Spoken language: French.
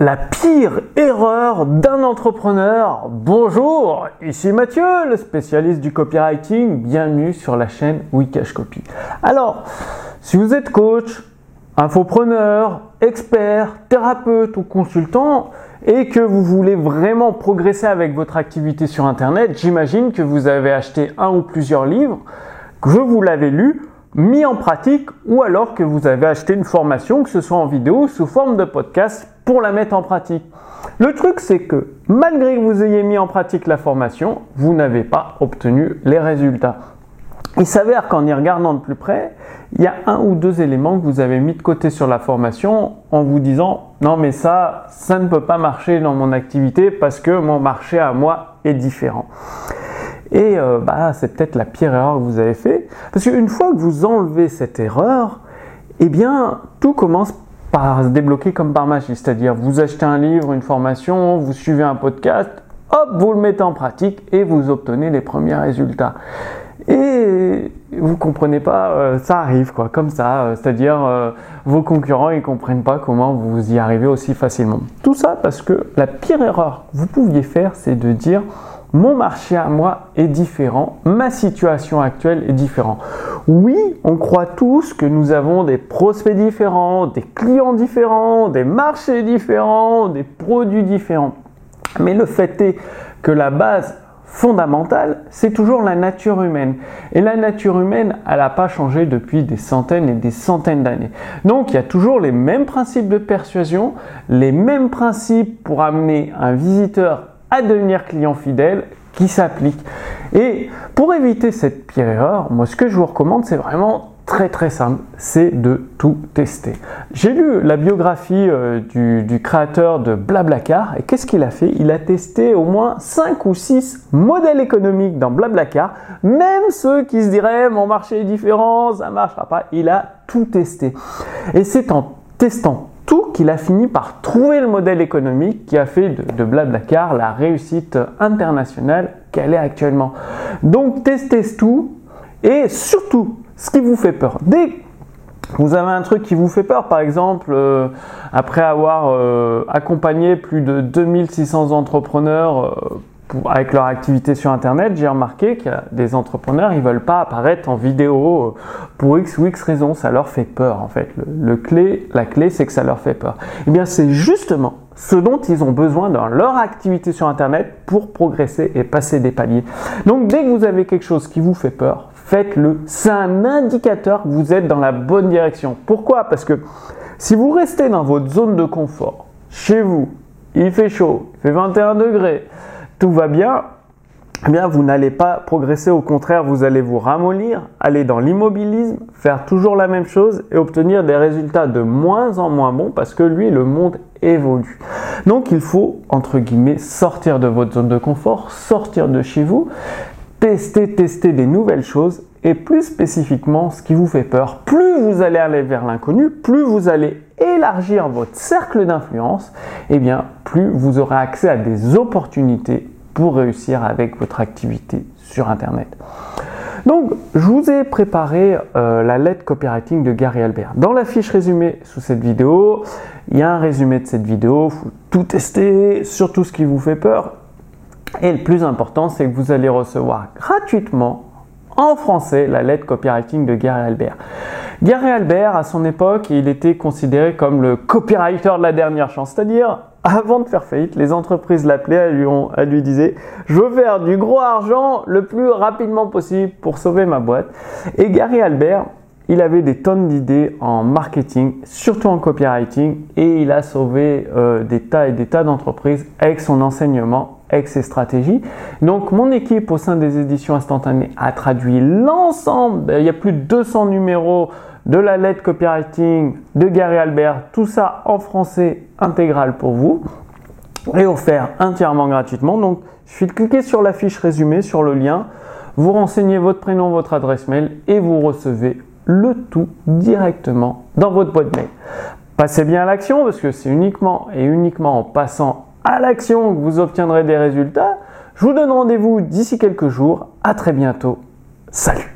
La pire erreur d'un entrepreneur. Bonjour, ici Mathieu, le spécialiste du copywriting. Bienvenue sur la chaîne Wikash Copy. Alors, si vous êtes coach, infopreneur, expert, thérapeute ou consultant et que vous voulez vraiment progresser avec votre activité sur Internet, j'imagine que vous avez acheté un ou plusieurs livres, que vous l'avez lu mis en pratique ou alors que vous avez acheté une formation, que ce soit en vidéo sous forme de podcast, pour la mettre en pratique. Le truc, c'est que malgré que vous ayez mis en pratique la formation, vous n'avez pas obtenu les résultats. Il s'avère qu'en y regardant de plus près, il y a un ou deux éléments que vous avez mis de côté sur la formation en vous disant non mais ça, ça ne peut pas marcher dans mon activité parce que mon marché à moi est différent. Et euh, bah, c'est peut-être la pire erreur que vous avez fait. Parce qu'une fois que vous enlevez cette erreur, eh bien, tout commence par débloquer comme par magie. C'est-à-dire, vous achetez un livre, une formation, vous suivez un podcast, hop, vous le mettez en pratique et vous obtenez les premiers résultats. Et vous comprenez pas, euh, ça arrive quoi, comme ça. Euh, c'est-à-dire, vos concurrents ils comprennent pas comment vous y arrivez aussi facilement. Tout ça parce que la pire erreur que vous pouviez faire, c'est de dire mon marché à moi est différent, ma situation actuelle est différente. Oui, on croit tous que nous avons des prospects différents, des clients différents, des marchés différents, des produits différents. Mais le fait est que la base fondamentale, c'est toujours la nature humaine. Et la nature humaine, elle n'a pas changé depuis des centaines et des centaines d'années. Donc il y a toujours les mêmes principes de persuasion, les mêmes principes pour amener un visiteur devenir client fidèle qui s'applique. Et pour éviter cette pire erreur, moi ce que je vous recommande, c'est vraiment très très simple, c'est de tout tester. J'ai lu la biographie euh, du, créateur de Blablacar et qu'est-ce qu'il a fait? Il a testé au moins 5 ou 6 modèles économiques dans Blablacar, même ceux qui se diraient mon marché est différent, ça marchera pas, il a tout testé. Et c'est en testant qu'il a fini par trouver le modèle économique qui a fait de, Blablacar la réussite internationale qu'elle est actuellement. Donc testez tout et surtout ce qui vous fait peur. Dès vous avez un truc qui vous fait peur, par exemple, euh, après avoir euh, accompagné plus de 2600 entrepreneurs euh, avec leur activité sur Internet, j'ai remarqué qu'il y a des entrepreneurs, ils veulent pas apparaître en vidéo euh, pour X ou X raisons. Ça leur fait peur, en fait. Le, clé, la clé, c'est que ça leur fait peur. Eh bien, c'est justement ce dont ils ont besoin dans leur activité sur Internet pour progresser et passer des paliers. Donc, dès que vous avez quelque chose qui vous fait peur, faites-le. C'est un indicateur que vous êtes dans la bonne direction. Pourquoi? Parce que si vous restez dans votre zone de confort, chez vous, il fait chaud, il fait 21 degrés, tout va bien, eh bien, vous n'allez pas progresser. Au contraire, vous allez vous ramollir, aller dans l'immobilisme, faire toujours la même chose et obtenir des résultats de moins en moins bons parce que lui, le monde évolue. Donc, il faut, entre guillemets, sortir de votre zone de confort, sortir de chez vous, tester, tester des nouvelles choses et plus spécifiquement ce qui vous fait peur. Plus vous allez aller vers l'inconnu, plus vous allez élargir votre cercle d'influence, et eh bien plus vous aurez accès à des opportunités pour réussir avec votre activité sur Internet. Donc, je vous ai préparé euh, la lettre copywriting de Gary Albert. Dans la fiche résumée sous cette vidéo, il y a un résumé de cette vidéo. Faut tout tester, surtout ce qui vous fait peur. Et le plus important, c'est que vous allez recevoir gratuitement en français la lettre copywriting de Gary Albert. Gary Albert, à son époque, il était considéré comme le copywriter de la dernière chance, c'est-à-dire avant de faire faillite, les entreprises l'appelaient, elles lui, lui disaient Je veux faire du gros argent le plus rapidement possible pour sauver ma boîte. Et Gary Albert, il avait des tonnes d'idées en marketing, surtout en copywriting, et il a sauvé euh, des tas et des tas d'entreprises avec son enseignement, avec ses stratégies. Donc mon équipe au sein des éditions instantanées a traduit l'ensemble, il y a plus de 200 numéros de la lettre copywriting de Gary Albert, tout ça en français intégral pour vous et offert entièrement gratuitement. Donc, suffit de cliquer sur la fiche résumée, sur le lien, vous renseignez votre prénom, votre adresse mail et vous recevez le tout directement dans votre boîte mail. Passez bien à l'action parce que c'est uniquement et uniquement en passant à l'action que vous obtiendrez des résultats. Je vous donne rendez-vous d'ici quelques jours. À très bientôt. Salut